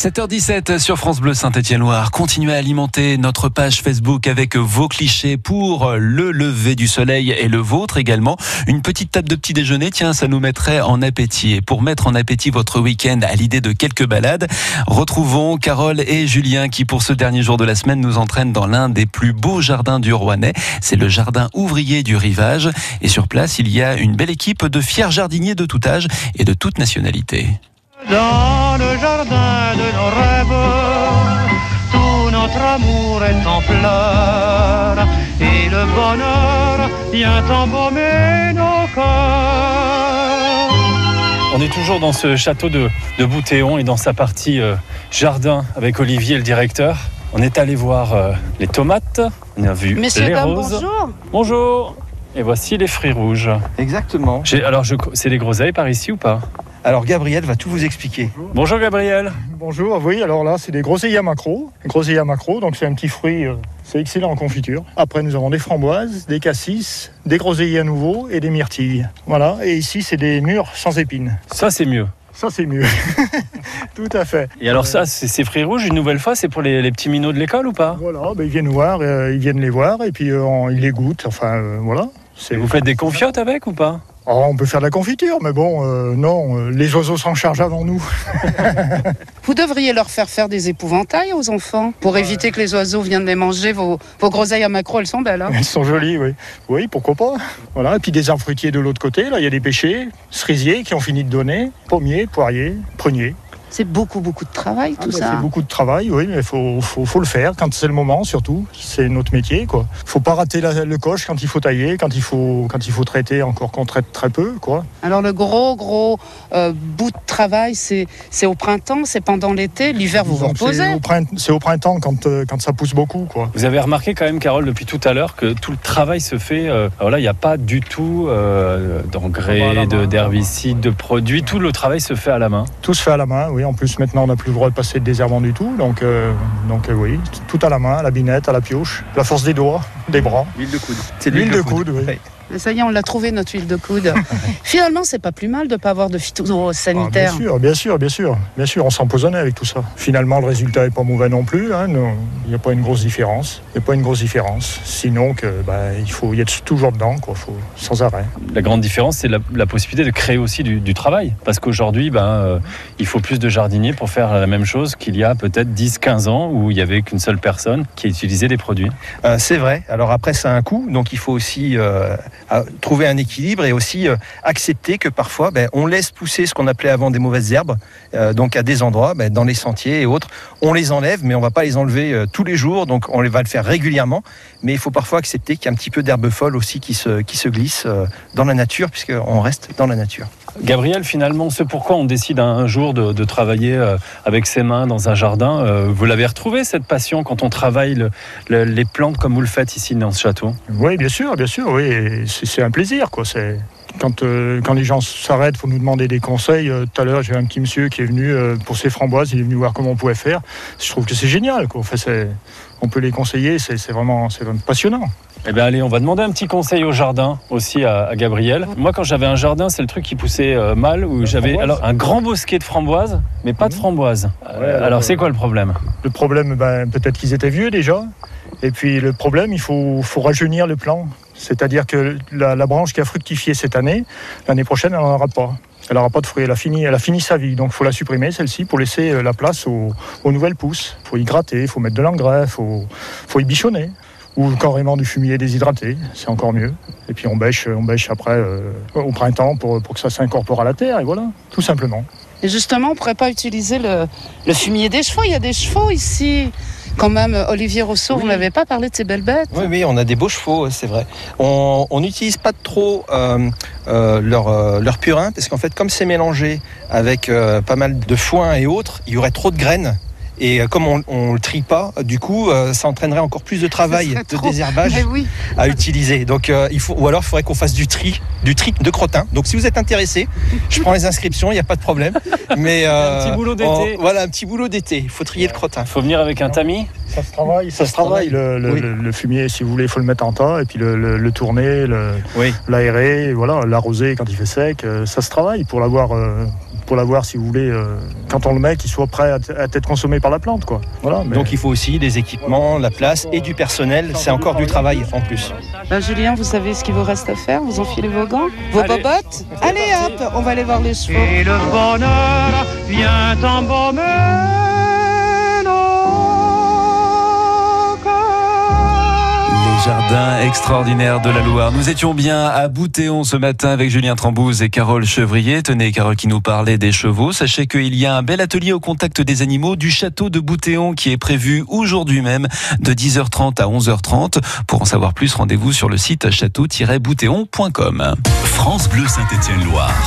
7h17 sur France Bleu Saint-Étienne-Loire. Continuez à alimenter notre page Facebook avec vos clichés pour le lever du soleil et le vôtre également. Une petite table de petit déjeuner, tiens, ça nous mettrait en appétit. Et pour mettre en appétit votre week-end à l'idée de quelques balades, retrouvons Carole et Julien qui, pour ce dernier jour de la semaine, nous entraînent dans l'un des plus beaux jardins du Rouennais. C'est le jardin ouvrier du Rivage. Et sur place, il y a une belle équipe de fiers jardiniers de tout âge et de toute nationalité. Tout notre amour est en fleurs et le bonheur vient embaumer nos cœurs. On est toujours dans ce château de, de Boutéon et dans sa partie euh, jardin avec Olivier, le directeur. On est allé voir euh, les tomates, on a vu Messieurs, les dames, roses. bonjour. Bonjour. Et voici les fruits rouges. Exactement. J'ai- Alors, je- c'est des groseilles par ici ou pas? Alors Gabriel va tout vous expliquer. Bonjour Gabriel. Bonjour, oui, alors là, c'est des groseilles à macro. Groseilles à macro, donc c'est un petit fruit, euh, c'est excellent en confiture. Après, nous avons des framboises, des cassis, des groseilles à nouveau et des myrtilles. Voilà, et ici, c'est des mûres sans épines. Ça, c'est mieux. Ça, c'est mieux. Tout à fait. Et alors, ça, c'est ces fruits rouges, une nouvelle fois, c'est pour les, les petits minots de l'école ou pas? Voilà, ben, ils viennent voir, euh, ils viennent les voir, et puis euh, on- ils les goûtent. Enfin, euh, voilà. Vous faites des confiotes avec ou pas? Oh, on peut faire de la confiture, mais bon, euh, non, euh, les oiseaux s'en chargent avant nous. Vous devriez leur faire faire des épouvantails aux enfants pour éviter que les oiseaux viennent les manger. Vos, vos groseilles à macro, elles sont belles. hein Elles sont jolies, oui. Oui, pourquoi pas. Voilà, et puis des arbres fruitiers de l'autre côté, là, il y a des pêchers, cerisiers qui ont fini de donner, pommiers, poiriers, pruniers. C'est beaucoup, beaucoup de travail, Ah, tout ça. C'est beaucoup de travail, oui, mais il faut, faut, faut le faire quand c'est le moment, surtout. C'est notre métier, quoi. faut pas rater la- le coche quand il faut tailler, quand il faut, quand il faut traiter, encore qu'on traite très peu, quoi. Alors le gros, gros euh, bout de travail, c'est au printemps, c'est pendant l'été. L'hiver, vous vous C'est reposez. au, printemps, c'est au printemps quand, euh, quand ça pousse beaucoup, quoi. Vous avez remarqué quand même, Carole, depuis tout à l'heure, que tout le travail se fait. euh, alors là, il n'y a pas du tout euh, Ah bah, d'engrais, d'herbicides, de produits. Tout le travail se fait à la main. Tout se fait à la main, oui. En plus, maintenant, on n'a plus le droit de passer de désherbant du tout. Donc, euh, donc euh, oui, tout à la main, à la binette, à la pioche, la force des doigts, des bras. L'huile de coude. C'est L'huile de coude, oui. Ça y est, on l'a trouvé, notre huile de coude. Finalement, c'est pas plus mal de pas avoir de Ah, phytosanitaire. bien sûr, bien sûr, bien sûr. Bien sûr, on s'empoisonnait avec tout ça. Finalement, le résultat n'est pas mauvais non plus. hein. Non, Il n'y a pas une grosse différence. Il n'y a pas une grosse différence. Sinon, que, bah, il faut y être toujours dedans, quoi. Faut, sans arrêt. La grande différence, c'est la, la possibilité de créer aussi du, du travail. Parce qu'aujourd'hui, ben, euh, il faut plus de jardiniers pour faire la même chose qu'il y a peut-être 10-15 ans où il n'y avait qu'une seule personne qui utilisait des produits. Euh, c'est vrai. Alors après, ça a un coût, donc il faut aussi euh, à- trouver un équilibre et aussi euh, accepter que parfois, ben, on laisse pousser ce qu'on appelait avant des mauvaises herbes, euh, donc à des endroits, ben, dans les sentiers et autres, on les enlève, mais on va pas les enlever euh, tous les jours, donc on les va le faire régulièrement. Mais il faut parfois accepter qu'il y a un petit peu d'herbe folle aussi qui se, qui se glisse euh, dans la nature, puisqu'on reste dans la nature. Gabriel, finalement, ce pourquoi on décide un, jour de, de travailler avec ses mains dans un jardin, vous l'avez retrouvé cette passion quand on travaille le- le- les plantes comme vous le faites ici dans ce château? Oui, bien sûr, bien sûr. Oui, c'est un plaisir, quoi. C'est quand, euh, quand les gens s'arrêtent pour nous demander des conseils. euh, tout à l'heure, j'ai un petit monsieur qui est venu euh, pour ses framboises. Il est venu voir comment on pouvait faire. Je trouve que c'est génial, quoi. Enfin, c'est- on peut les conseiller. C'est c'est vraiment, c'est vraiment passionnant. Eh bien allez, on va demander un petit conseil au jardin aussi à, à Gabriel. Moi quand j'avais un jardin, c'est le truc qui poussait euh, mal, où j'avais alors un grand bosquet de framboises, mais pas de Mhm. framboises. Euh, Ouais, alors c'est quoi le problème? Le problème, ben, peut-être qu'ils étaient vieux déjà. Et puis le problème, il faut, faut rajeunir le plan. C'est-à-dire que la, branche qui a fructifié cette année, l'année prochaine, elle n'en aura pas. Elle n'aura pas de fruits. Elle a fini, elle a fini sa vie. Donc il faut la supprimer, celle-ci, pour laisser euh, la place aux, nouvelles pousses. Il faut y gratter, il faut mettre de l'engrais, il faut, faut y bichonner. Ou carrément du fumier déshydraté, c'est encore mieux. Et puis on bêche, on bêche après euh, au printemps pour, pour que ça s'incorpore à la terre, et voilà, tout simplement. Et justement, on pourrait pas utiliser le fumier des chevaux. Il y a des chevaux ici. Quand même, Olivier Rousseau, vous Oui. m'avez pas parlé de ces belles bêtes. Oui, oui, on a des beaux chevaux, c'est vrai. On n'utilise pas trop euh, euh, leur, euh, leur purin, parce qu'en fait, comme c'est mélangé avec pas mal de foin et autres, il y aurait trop de graines. Et euh, comme on ne le trie pas, du coup, euh, ça entraînerait encore plus de travail, de trop. désherbage oui. à utiliser. Donc, euh, il faut, ou alors, il faudrait qu'on fasse du tri, du tri de crottin. Donc, si vous êtes intéressé, je prends les inscriptions, il n'y a pas de problème. Mais Un petit boulot d'été. on- voilà, un petit boulot d'été. Il faut trier le crottin. Il faut venir avec un tamis Ça se travaille, ça, se travaille. Le, le- Oui. le- le fumier, si vous voulez, il faut le mettre en tas et puis le, le- le tourner, le- Oui. l'aérer, voilà, l'arroser quand il fait sec. euh, ça se travaille pour l'avoir, euh, pour l'avoir, si vous voulez, euh, quand on le met, qu'il soit prêt à, être consommé par la plante, quoi. Voilà. mais- Donc il faut aussi des équipements, la place et du personnel. C'est encore du travail en plus. Ben, Julien, vous savez ce qu'il vous reste à faire? Vous enfilez vos gants? Vos Allez. bobottes? Allez hop, on va aller voir les chevaux. Et le bonheur vient embaumer jardins extraordinaires de la Loire. Nous étions bien à Boutéon ce matin avec Julien Trambouze et Carole Chevrier. Tenez, Carole qui nous parlait des chevaux. Sachez qu'il y a un bel atelier au contact des animaux du château de Boutéon qui est prévu aujourd'hui même de 10h30 à 11h30. Pour en savoir plus, rendez-vous sur le site château-boutéon.com. France Bleu Saint-Étienne-Loire.